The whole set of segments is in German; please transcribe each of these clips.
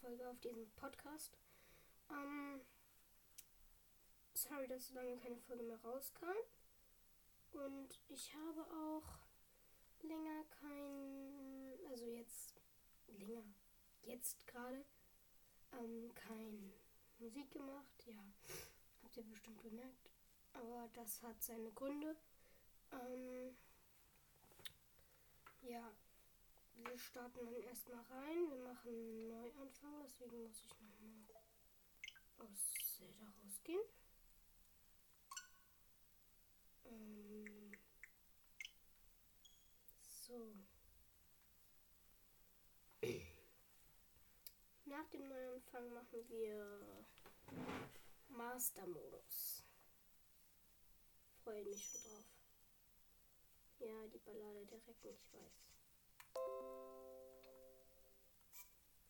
Folge auf diesem Podcast. Ähm, sorry, dass so lange keine Folge mehr rauskam. Und ich habe auch länger kein, also jetzt länger, jetzt gerade, ähm, kein Musik gemacht. Ja, habt ihr bestimmt bemerkt. Aber das hat seine Gründe. Ähm, ja, wir starten dann erstmal rein. Wir machen einen Neuanfang, deswegen muss ich nochmal aus Zelda rausgehen. Ähm, so. Nach dem Neuanfang machen wir Master-Modus. Freue mich schon drauf. Ja, die Ballade der Recken, ich weiß.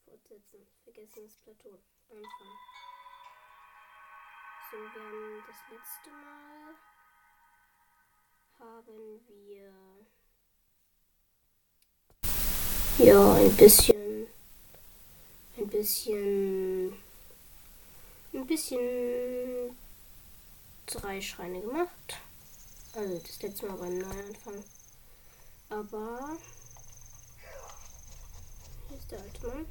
Fortsetzen. Vergessenes Plateau. Anfang. So, wir haben das letzte Mal haben wir ja ein bisschen ein bisschen ein bisschen drei Schreine gemacht. Also das letzte Mal beim Neuanfang. Aber ist der alte Mann.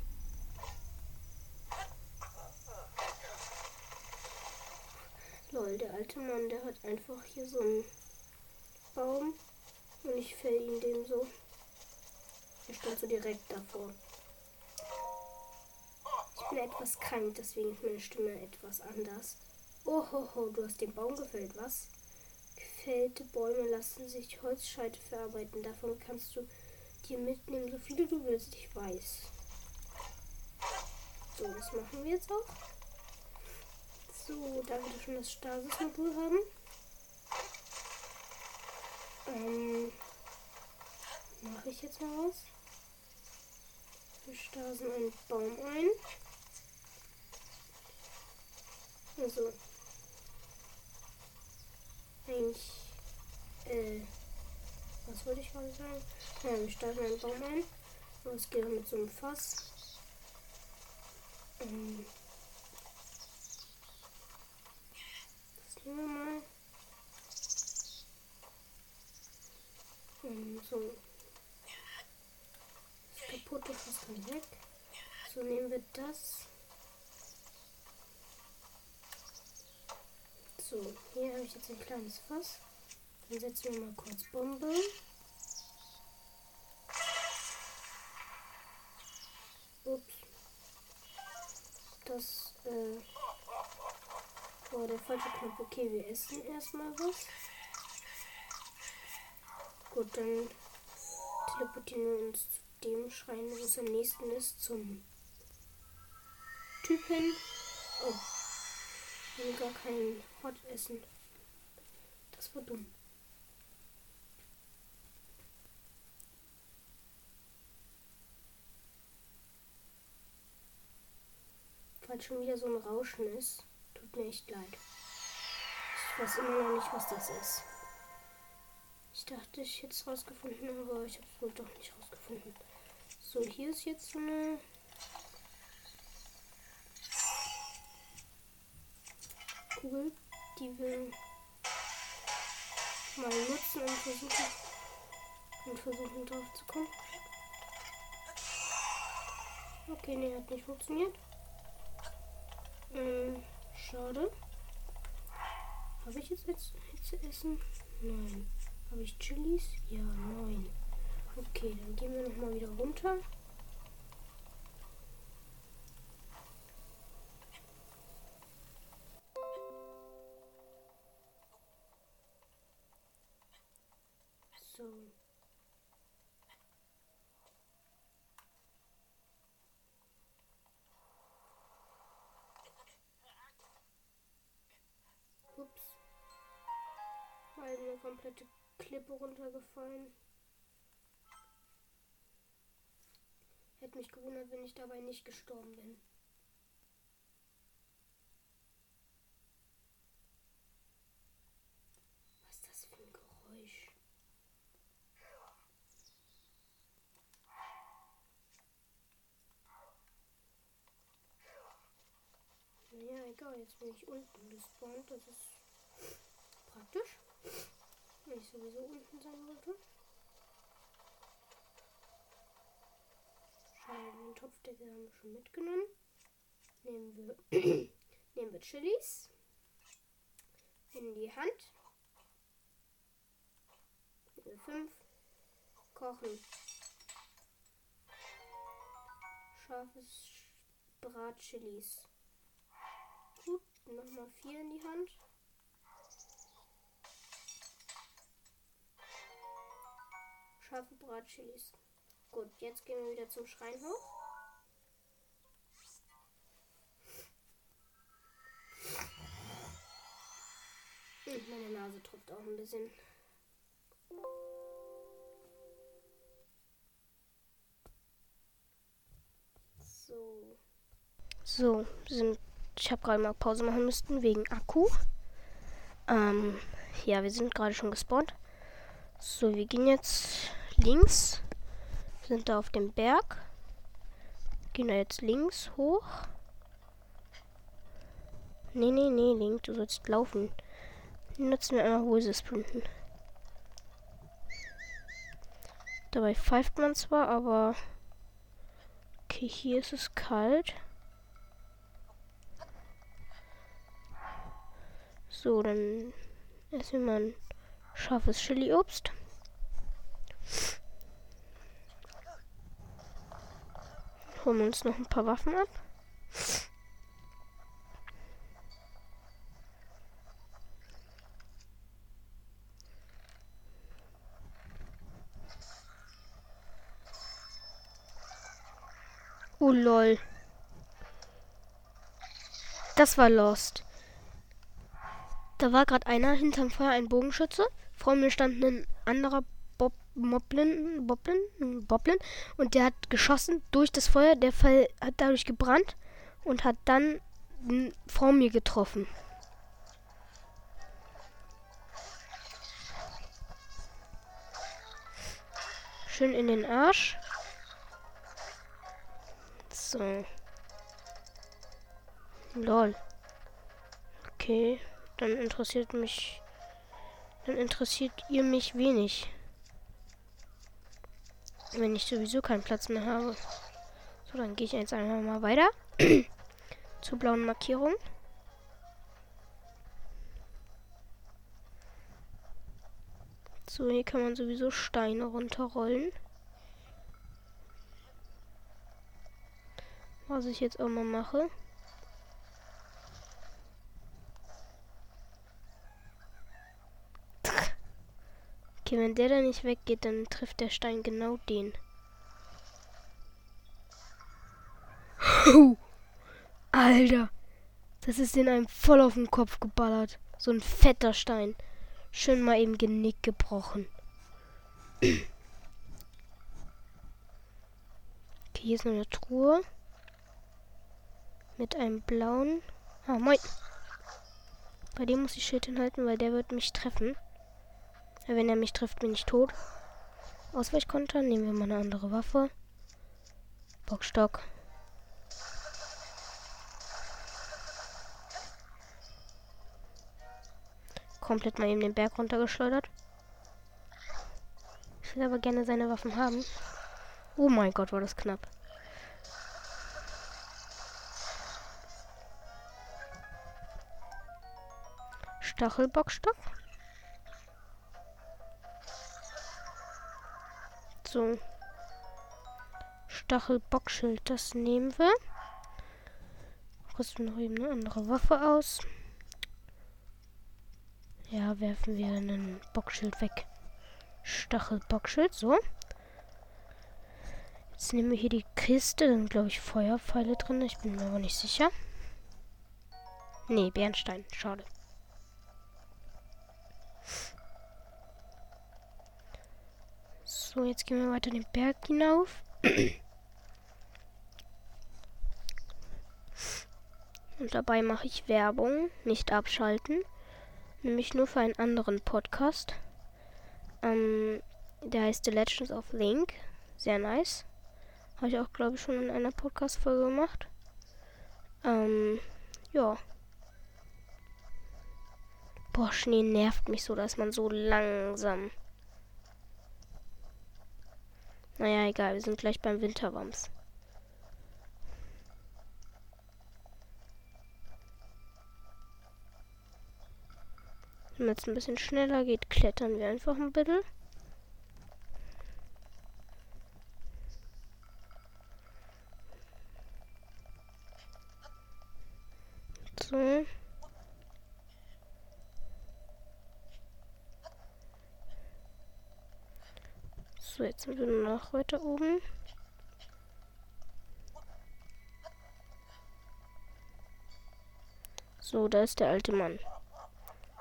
Lol, der alte Mann, der hat einfach hier so einen Baum und ich fäll ihn dem so. Er stand so direkt davor. Ich bin etwas krank, deswegen ist meine Stimme etwas anders. Oh ho, ho du hast den Baum gefällt, was? Gefällte Bäume lassen sich Holzscheite verarbeiten. Davon kannst du dir mitnehmen, so viele du willst. Ich weiß. So, das machen wir jetzt auch. So, da wir schon das Stasis-Modul haben. Ähm, mache ich jetzt mal was. Wir stasen einen Baum ein. Also, eigentlich, äh, was wollte ich gerade sagen? Ja, wir stasen einen Baum ein. Und es geht mit so einem Fass. Ähm, Gucken wir mal. Und so. Das kaputte Fass kann weg. So nehmen wir das. So, hier habe ich jetzt ein kleines Fass. Dann setzen wir mal kurz Bombe. Ups. Das, äh, Oh, der falsche Knopf. Okay, wir essen erstmal was. Gut, dann teleportieren wir uns zu dem Schrein, wo es am nächsten ist, zum Typen. Oh, wir haben gar kein Hot Essen. Das war dumm. Weil schon wieder so ein Rauschen ist. Tut mir echt leid. Ich weiß immer noch nicht, was das ist. Ich dachte, ich hätte es rausgefunden, aber ich habe es wohl doch nicht rausgefunden. So, hier ist jetzt so eine Kugel, die wir mal nutzen und versuchen, und versuchen drauf zu kommen. Okay, nee, hat nicht funktioniert. Ähm, Schade. Habe ich jetzt Hitze essen? Nein. Habe ich Chilis? Ja, nein. Okay, dann gehen wir nochmal wieder runter. Komplette Klippe runtergefallen. Hätte mich gewundert, wenn ich dabei nicht gestorben bin. Was ist das für ein Geräusch? egal, jetzt bin ich unten gespawnt. Das ist praktisch. Wenn ich sowieso unten sein wollte. Schade, den Topfdeckel haben wir schon mitgenommen. Nehmen wir, nehmen wir Chilis in die Hand. Level 5. Kochen. Scharfes Bratchilis. Gut, nochmal 4 in die Hand. Scharfe Bratchilis. Gut, jetzt gehen wir wieder zum Schrein hoch. Und meine Nase tropft auch ein bisschen. So. So, sind. Ich habe gerade mal Pause machen müssten wegen Akku. Ähm, ja, wir sind gerade schon gespawnt. So, wir gehen jetzt links. Sind da auf dem Berg. Gehen da jetzt links hoch. Nee, nee, nee, Link, du sollst laufen. Nutzen wir einmal Hose sprinten. Dabei pfeift man zwar, aber Okay, hier ist es kalt. So, dann essen wir mal ein scharfes Chili-Obst. Holen wir uns noch ein paar Waffen ab. Oh lol. Das war Lost. Da war gerade einer hinterm Feuer, ein Bogenschütze. Vor mir stand ein anderer Bob Moblin, Boblin, Boblin und der hat geschossen durch das Feuer. Der Fall hat dadurch gebrannt und hat dann vor mir getroffen. Schön in den Arsch. So. Lol. Okay, dann interessiert mich. Dann interessiert ihr mich wenig. Wenn ich sowieso keinen Platz mehr habe. So, dann gehe ich jetzt einfach mal weiter. Zur blauen Markierung. So, hier kann man sowieso Steine runterrollen. Was ich jetzt auch mal mache. Okay, wenn der da nicht weggeht, dann trifft der Stein genau den. Alter. Das ist in einem voll auf den Kopf geballert. So ein fetter Stein. Schön mal eben Genick gebrochen. okay, hier ist noch eine Truhe. Mit einem blauen. Ah, moin. Bei dem muss ich Schild hinhalten, weil der wird mich treffen. Wenn er mich trifft, bin ich tot. Ausweichkonter. Nehmen wir mal eine andere Waffe. Bockstock. Komplett mal eben den Berg runtergeschleudert. Ich will aber gerne seine Waffen haben. Oh mein Gott, war das knapp. Stachelbockstock. So. Stachelbockschild, das nehmen wir. Rüsten noch eben eine andere Waffe aus. Ja, werfen wir einen Bockschild weg. Stachelbockschild, so. Jetzt nehmen wir hier die Kiste. Da sind, glaube ich, Feuerpfeile drin. Ich bin mir aber nicht sicher. Nee, Bernstein. Schade. So, jetzt gehen wir weiter den Berg hinauf. Und dabei mache ich Werbung, nicht abschalten. Nämlich nur für einen anderen Podcast. Ähm, der heißt The Legends of Link. Sehr nice. Habe ich auch, glaube ich, schon in einer Podcast-Folge gemacht. Ähm, ja. Boah, Schnee nervt mich so, dass man so langsam. Naja, egal, wir sind gleich beim Winterwams. Wenn es ein bisschen schneller geht, klettern wir einfach ein bisschen. So. So, jetzt sind wir noch weiter oben. So, da ist der alte Mann.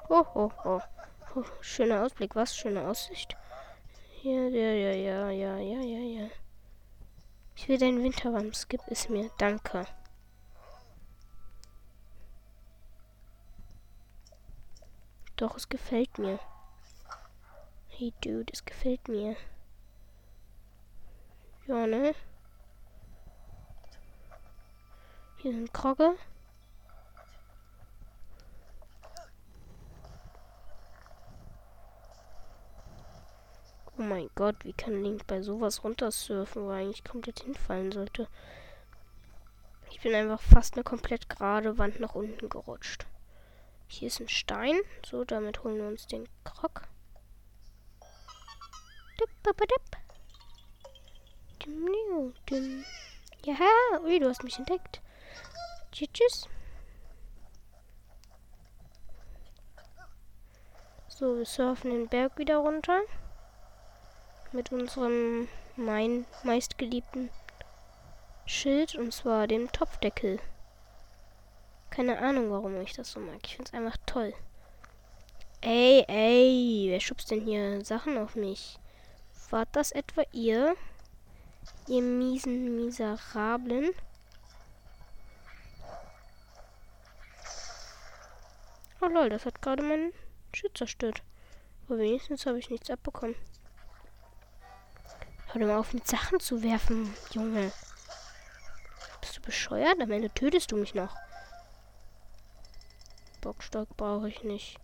Oh, oh, oh. oh schöner Ausblick, was? Schöne Aussicht. Ja, ja, ja, ja, ja, ja, ja, ja. Ich will deinen Winterwams, gib es mir. Danke. Doch, es gefällt mir. Hey, Dude, es gefällt mir. Ja, ne? Hier sind Krogge. Oh mein Gott, wie kann Link bei sowas runtersurfen, wo er eigentlich komplett hinfallen sollte? Ich bin einfach fast eine komplett gerade Wand nach unten gerutscht. Hier ist ein Stein. So, damit holen wir uns den Krog. Ja, ui, du hast mich entdeckt. Tschüss. So, wir surfen den Berg wieder runter. Mit unserem mein meistgeliebten Schild, und zwar dem Topfdeckel. Keine Ahnung, warum ich das so mag. Ich finde es einfach toll. Ey, ey, wer schubst denn hier Sachen auf mich? War das etwa ihr? Ihr miesen Miserablen? Oh lol, das hat gerade meinen Schild zerstört. Aber wenigstens habe ich nichts abbekommen. Hör mal auf, mit Sachen zu werfen, Junge. Bist du bescheuert? Am Ende tötest du mich noch. Bockstock brauche ich nicht.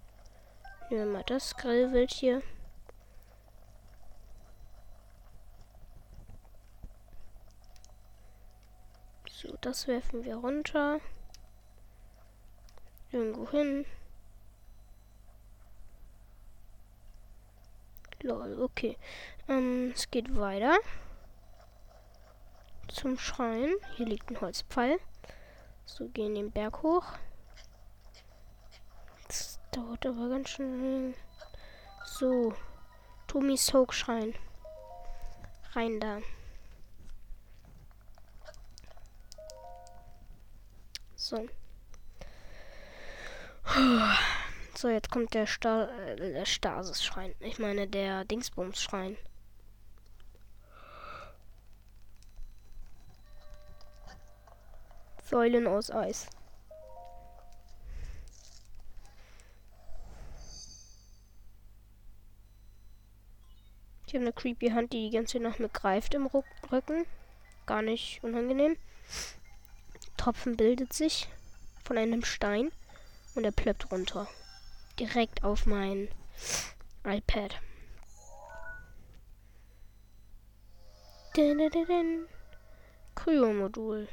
Nehmen wir mal das Grillwild hier. So, das werfen wir runter. Irgendwo hin. Lol, okay. Ähm, es geht weiter. Zum Schrein. Hier liegt ein Holzpfeil. So, gehen den Berg hoch. Das dauert aber ganz schön. So. Tomis Hochschrein. Rein da. So. So, jetzt kommt der, Sta der Stasis-Schrein. Ich meine, der Dingsbums-Schrein. Säulen aus Eis. Ich habe eine creepy Hand, die die ganze Nacht mit greift im Rücken. Gar nicht unangenehm. Tropfen bildet sich von einem Stein und er plöppt runter direkt auf mein iPad. Kryo-Modul.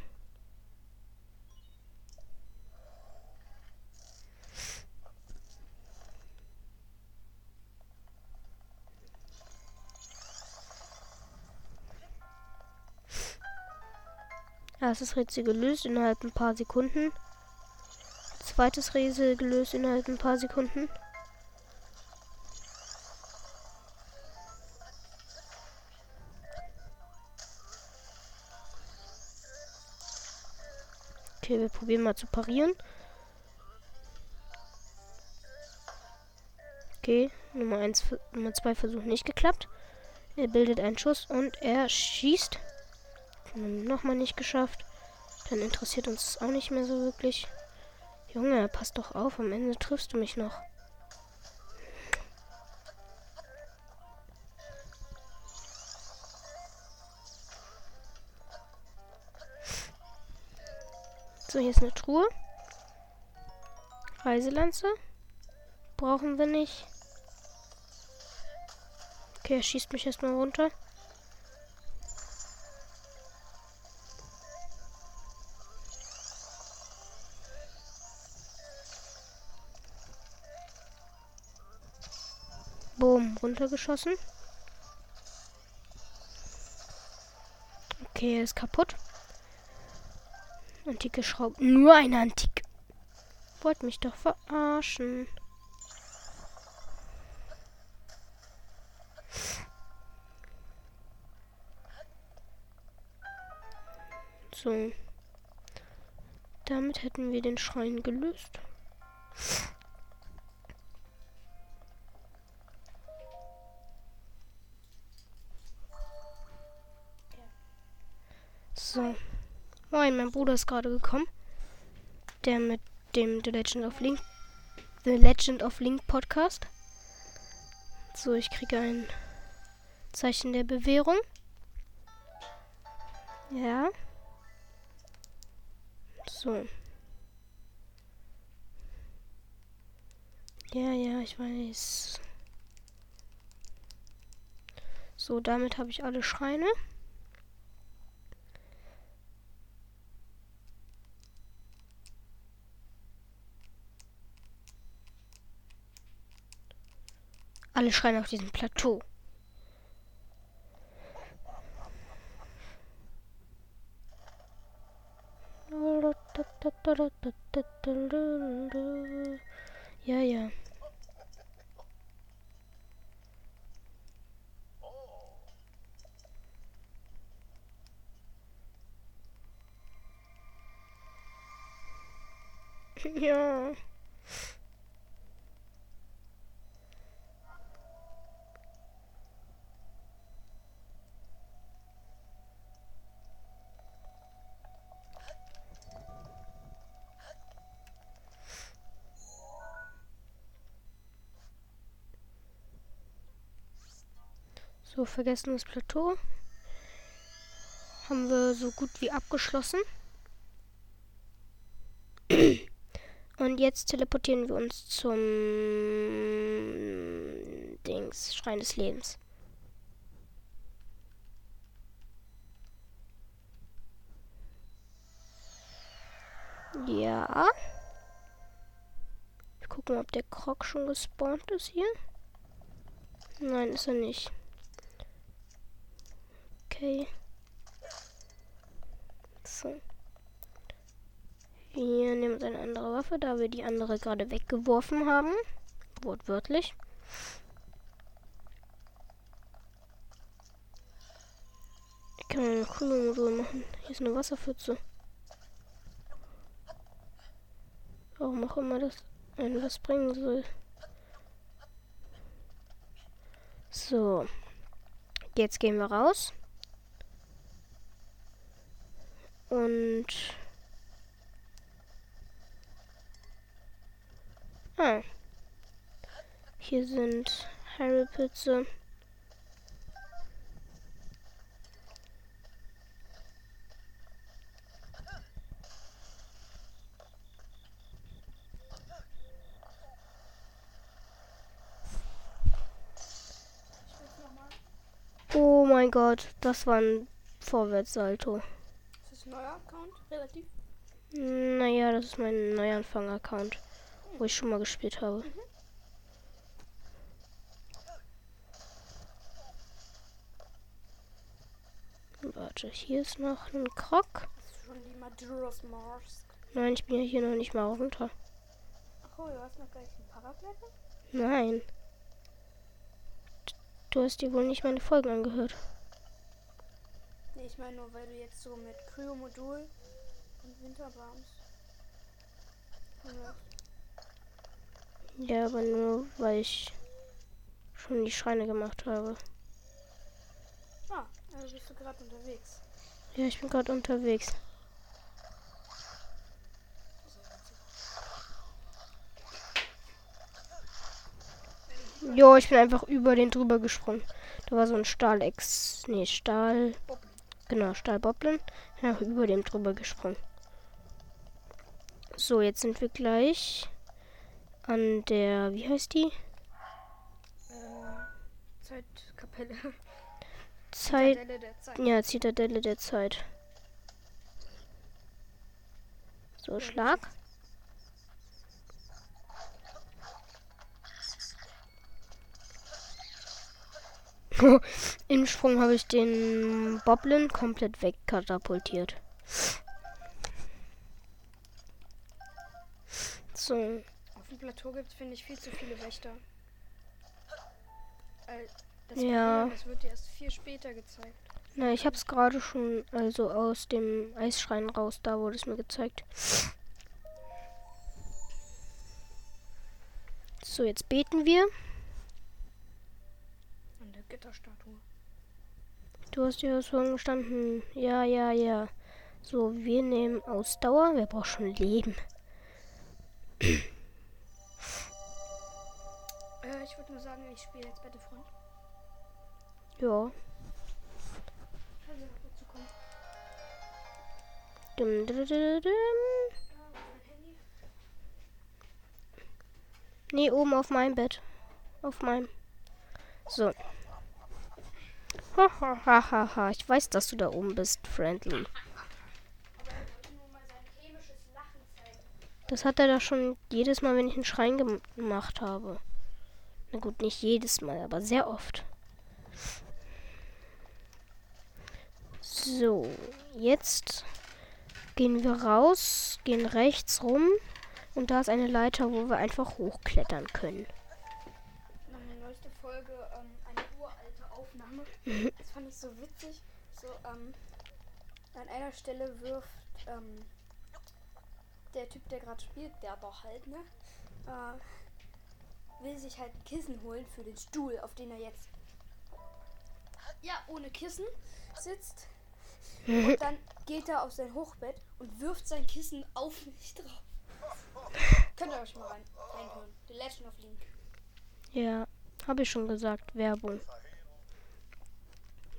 Erstes Rätsel gelöst innerhalb ein paar Sekunden. Zweites Rätsel gelöst innerhalb ein paar Sekunden. Okay, wir probieren mal zu parieren. Okay, Nummer 1, Nummer 2 Versuch nicht geklappt. Er bildet einen Schuss und er schießt. Nochmal nicht geschafft. Dann interessiert uns auch nicht mehr so wirklich. Junge, pass doch auf, am Ende triffst du mich noch. So, hier ist eine Truhe. Reiselanze. brauchen wir nicht. Okay, er schießt mich erstmal runter. Boom, runtergeschossen. Okay, ist kaputt. Antike Schrauben. Nur eine Antike. Wollt mich doch verarschen. So. Damit hätten wir den Schrein gelöst. Mein Bruder ist gerade gekommen. Der mit dem The Legend of Link The Legend of Link Podcast. So, ich kriege ein Zeichen der Bewährung. Ja. So. Ja, ja, ich weiß. So, damit habe ich alle Schreine. Alle Schreine auf diesem Plateau. Ja, ja. Ja. So, vergessenes Plateau. Haben wir so gut wie abgeschlossen. Und jetzt teleportieren wir uns zum Dings, Schrein des Lebens. Ja. Ich gucke mal, ob der Krog schon gespawnt ist hier. Nein, ist er nicht. Okay. So. Wir nehmen uns eine andere Waffe, da wir die andere gerade weggeworfen haben. Wortwörtlich. Ich kann eine Krümelmodul machen. Hier ist eine Wasserpfütze. Warum auch immer das ein was bringen soll. So. Jetzt gehen wir raus. Und ah. Hier sind Harry-Pütze. Oh mein Gott, das war ein Vorwärtssalto neuer Account, relativ? Naja, das ist mein Neuanfang-Account, wo ich schon mal gespielt habe. Mhm. Warte, hier ist noch ein Krog. Nein, ich bin ja hier noch nicht mal runter. Ach oh, du hast noch gleich einen Paragleiter? Nein. Du hast dir wohl nicht meine Folgen angehört. Nee, ich meine nur, weil du jetzt so mit Kryomodul und Winterbams. Ja, aber nur, weil ich schon die Schreine gemacht habe. Ah, also bist du gerade unterwegs. Ja, ich bin gerade unterwegs. Jo, ich bin einfach über den drüber gesprungen. Da war so ein Stahlex. Nee, Stahl. Genau, Stahlboblin. Ja, über dem drüber gesprungen. So, jetzt sind wir gleich an der, wie heißt die? Äh, Zeitkapelle. Zeit. Zitadelle der Zeit. Ja, Zitadelle der Zeit. So, Schlag. Im Sprung habe ich den Boblin komplett wegkatapultiert. So, Auf dem Plateau gibt es, finde ich, viel zu viele Wächter. Äh, Das, Ja. Problem, das wird dir erst viel später gezeigt. na, ich habe es gerade schon, also aus dem Eisschrein raus, da wurde es mir gezeigt. So, jetzt beten wir. Gitterstatue. Du hast ja schon gestanden. Ja, ja, ja. So, wir nehmen Ausdauer. Wer braucht schon Leben? Äh, ich würde nur sagen, ich spiele jetzt Battlefront. Ja. Noch dazu kommen? Dum, dum, dum, dum. Mein Handy. Nee, oben auf meinem Bett. Auf meinem. So. Ha, ha, ha, ha, ha. Ich weiß, dass du da oben bist, Friendly. Das hat er doch schon jedes Mal, wenn ich einen Schrein gem- gemacht habe. Na gut, nicht jedes Mal, aber sehr oft. So, jetzt gehen wir raus, gehen rechts rum und da ist eine Leiter, wo wir einfach hochklettern können. Meine neueste Folge, ähm, eine uralte Aufnahme. Das fand ich so witzig. So, ähm, an einer Stelle wirft, ähm, der Typ, der gerade spielt, der doch halt, ne? Äh, will sich halt ein Kissen holen für den Stuhl, auf den er jetzt, ja, ohne Kissen sitzt. Und dann geht er auf sein Hochbett und wirft sein Kissen auf mich drauf. Könnt ihr euch mal rein, reinhören. The Legend of Link. Ja, habe ich schon gesagt, Werbung.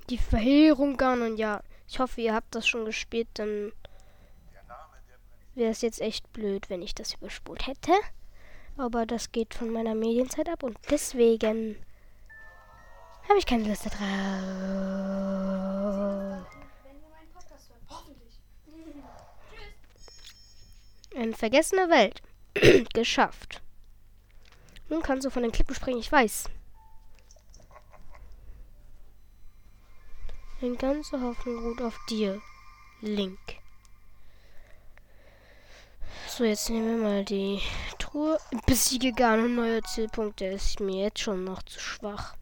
Die Verheerung Ganon, ja. Ich hoffe, ihr habt das schon gespielt, dann wäre es jetzt echt blöd, wenn ich das überspult hätte. Aber das geht von meiner Medienzeit ab und deswegen habe ich keine Lust. Tschüss. Eine vergessene Welt. Geschafft. Nun kannst du von den Klippen springen, ich weiß. Eine ganze Hoffnung ruht auf dir, Link. So, jetzt nehmen wir mal die Truhe. Besiege gar ein neuer Zielpunkt, der ist mir jetzt schon noch zu schwach.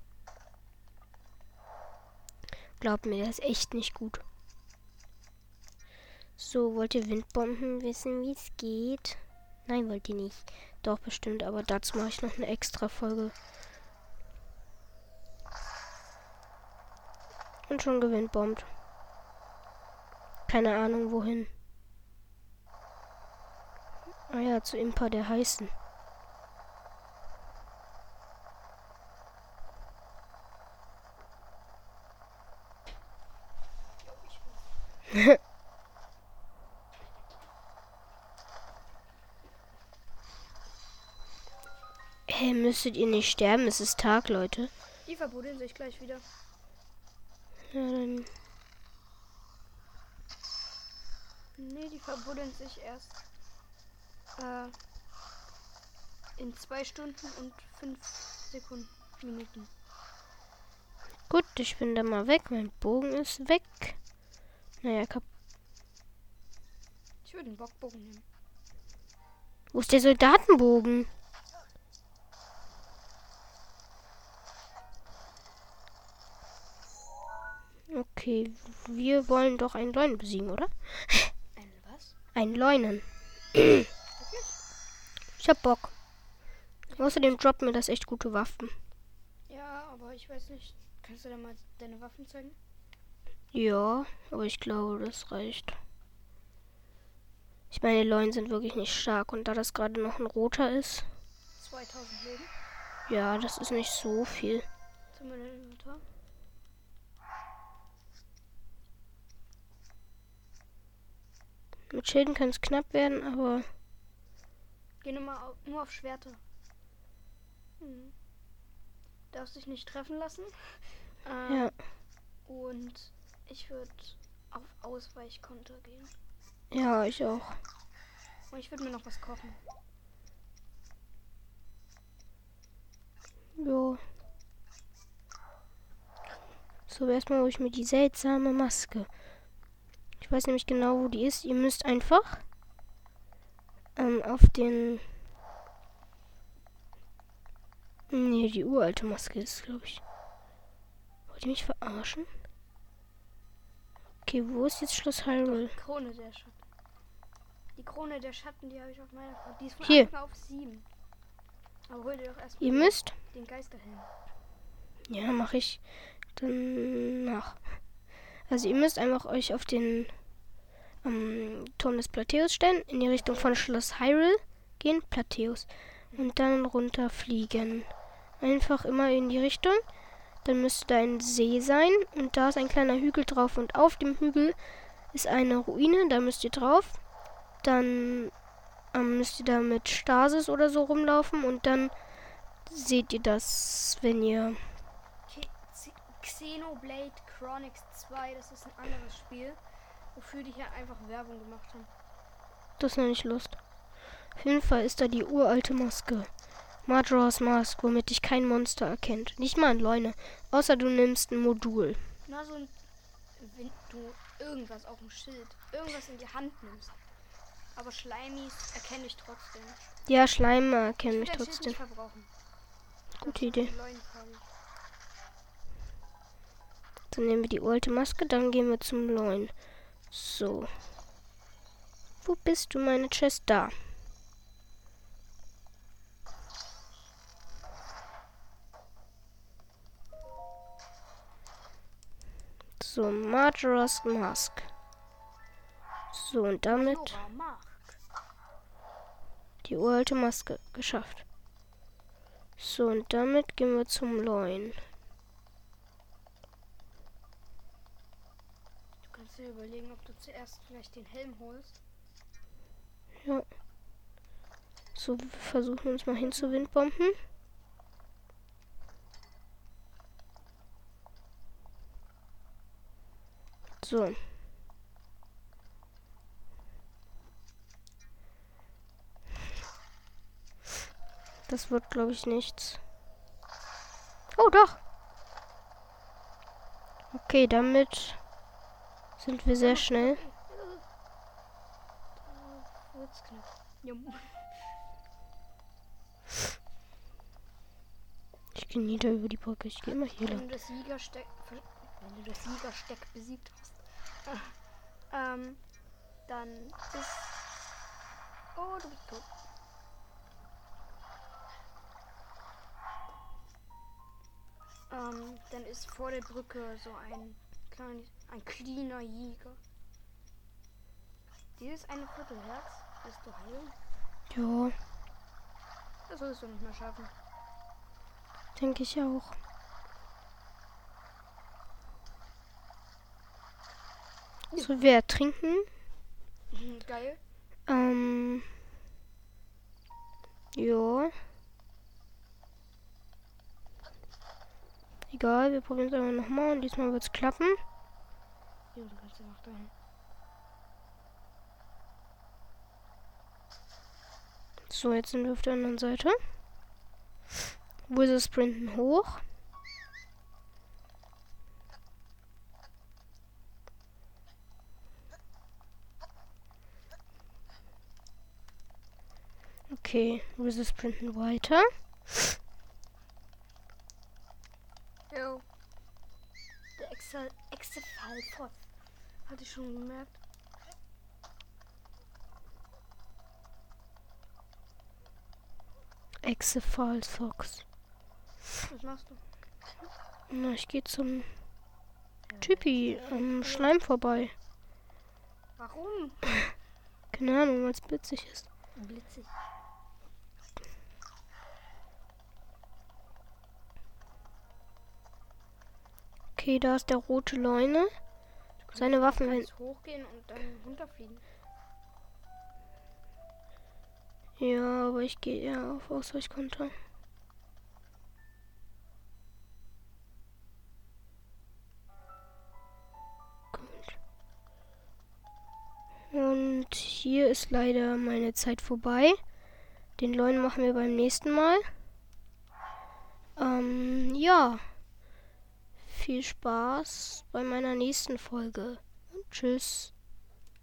Glaub mir, der ist echt nicht gut. So, wollt ihr Windbomben wissen, wie es geht? Nein, wollt ihr nicht. Doch, bestimmt, aber dazu mache ich noch eine extra Folge. Und schon gewindbombt. Keine Ahnung wohin. Ah ja, zu Impa der Heißen. Hey, müsstet ihr nicht sterben? Es ist Tag, Leute. Die verbuddeln sich gleich wieder. Ja, dann. Nee, die verbuddeln sich erst äh, in zwei Stunden und fünf Sekunden, Minuten. Gut, ich bin da mal weg. Mein Bogen ist weg. Naja, kap Ich würde einen Bockbogen nehmen. Wo ist der Soldatenbogen? Okay, wir wollen doch einen Leunen besiegen, oder? Eine was? Einen Leunen. ich hab Bock. Außerdem droppt mir das echt gute Waffen. Ja, aber ich weiß nicht. Kannst du da mal deine Waffen zeigen? Ja, aber ich glaube, das reicht. Ich meine, die Leunen sind wirklich nicht stark. Und da das gerade noch ein roter ist, 2000 Leben. ja, das ist nicht so viel. Zum Inventar. Mit Schilden kann es knapp werden, aber Geh nur mal auf, nur auf Schwerte. Hm. Darfst dich nicht treffen lassen. Ähm, ja. Und ich würde auf Ausweichkonter gehen. Ja, ich auch. Und ich würde mir noch was kochen. Jo. So, erstmal hole ich mir die seltsame Maske. Ich weiß nämlich genau, wo die ist. Ihr müsst einfach ähm, auf den. Nee, die uralte Maske ist, glaube ich. Wollt ihr mich verarschen? Okay, wo ist jetzt Schloss Hyrule? Krone der Schatten. Die Krone der Schatten, die habe ich auf meiner Karte. Die ist von Hier. auf 7. Aber hol dir doch erstmal Ihr müsst. Den Geisterhelm. Ja, mache ich dann nach. Also ihr müsst einfach euch auf den ähm, Turm des Plateus stellen, in die Richtung von Schloss Hyrule gehen, Plateus, und dann runterfliegen. Einfach immer in die Richtung. Dann müsste da ein See sein und da ist ein kleiner Hügel drauf und auf dem Hügel ist eine Ruine, da müsst ihr drauf. Dann ähm, müsst ihr da mit Stasis oder so rumlaufen und dann seht ihr das, wenn ihr Xenoblade Chronicles 2, das ist ein anderes Spiel, wofür die hier einfach Werbung gemacht haben. Das noch nicht Lust. Auf jeden Fall ist da die uralte Maske. Majora's Mask, womit dich kein Monster erkennt. Nicht mal ein Leune. Außer du nimmst ein Modul. Na, so ein. Wenn du irgendwas auf dem Schild, irgendwas in die Hand nimmst. Aber Schleimis erkenne ich trotzdem. Ja, Schleim erkenne ich trotzdem. Gute Idee. Dann nehmen wir die alte Maske, dann gehen wir zum neuen. So. Wo bist du, meine Chest? Da. So, Majora's Mask. So, und damit die uralte Maske geschafft. So, und damit gehen wir zum neuen. Dir überlegen, ob du zuerst vielleicht den Helm holst. Ja. So, wir versuchen uns mal hinzuwindbomben. So. Das wird, glaube ich, nichts. Oh, doch. Okay, damit sind wir sehr schnell. Ich gehe nieder über die Brücke. Ich gehe immer hier lang. Wenn du das Siegersteck, wenn du das Siegersteck besiegt hast, äh, ähm, dann ist. Oh, du bist tot. Ähm, dann ist vor der Brücke so ein kleines ein cleaner Jäger. Dieses eine Viertel Herz ist du heilen? Ja. Das sollst du nicht mehr schaffen. Denke ich auch. So, wir trinken. Geil. Ähm. Ja. Egal, wir probieren es einfach nochmal und diesmal wird es klappen. Jo, du kannst ja dahin. So, jetzt sind wir auf der anderen Seite. Wizard sprinten hoch. Okay, Wizard sprinten weiter. Jo. Der Excel Exefall hatte ich schon gemerkt. Exefall Fox. Was machst du? Na, ich gehe zum Typi am Schleim vorbei. Warum? Keine Ahnung, weil es blitzig ist. Blitzig. Okay, da ist der rote Leune. Seine Waffen werden. hochgehen und dann runterfliegen. Ja, aber ich gehe eher auf Ausweichkonter. Und hier ist leider meine Zeit vorbei. Den Leuen machen wir beim nächsten Mal. Ähm, ja. Viel Spaß bei meiner nächsten Folge. Und tschüss.